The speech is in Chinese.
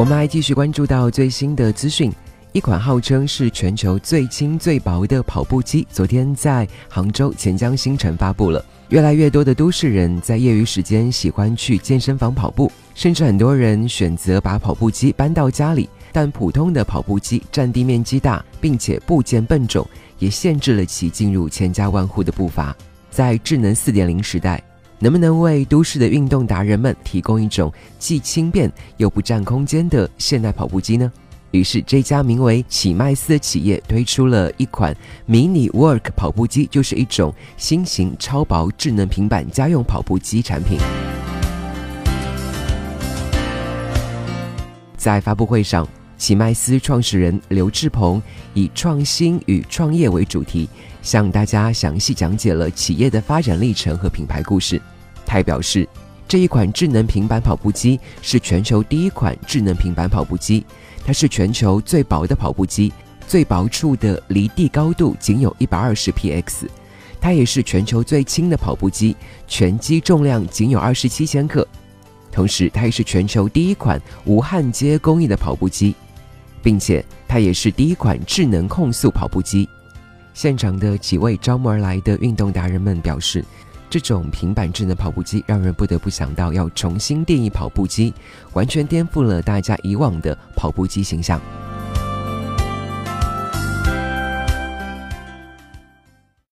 我们还继续关注到最新的资讯，一款号称是全球最轻最薄的跑步机，昨天在杭州钱江新城发布了。越来越多的都市人在业余时间喜欢去健身房跑步，甚至很多人选择把跑步机搬到家里。但普通的跑步机占地面积大，并且部件笨重，也限制了其进入千家万户的步伐。在智能四点零时代，能不能为都市的运动达人们提供一种既轻便又不占空间的现代跑步机呢？于是，这家名为启迈斯的企业推出了一款迷你 Work 跑步机，就是一种新型超薄智能平板家用跑步机产品。在发布会上，启迈斯创始人刘志鹏以创新与创业为主题，向大家详细讲解了企业的发展历程和品牌故事。他表示，这一款智能平板跑步机是全球第一款智能平板跑步机。它是全球最薄的跑步机，最薄处的离地高度仅有一百二十 px。它也是全球最轻的跑步机，全机重量仅有二十七千克。同时，它也是全球第一款无焊接工艺的跑步机，并且它也是第一款智能控速跑步机。现场的几位招募而来的运动达人们表示。这种平板智能跑步机让人不得不想到要重新定义跑步机，完全颠覆了大家以往的跑步机形象。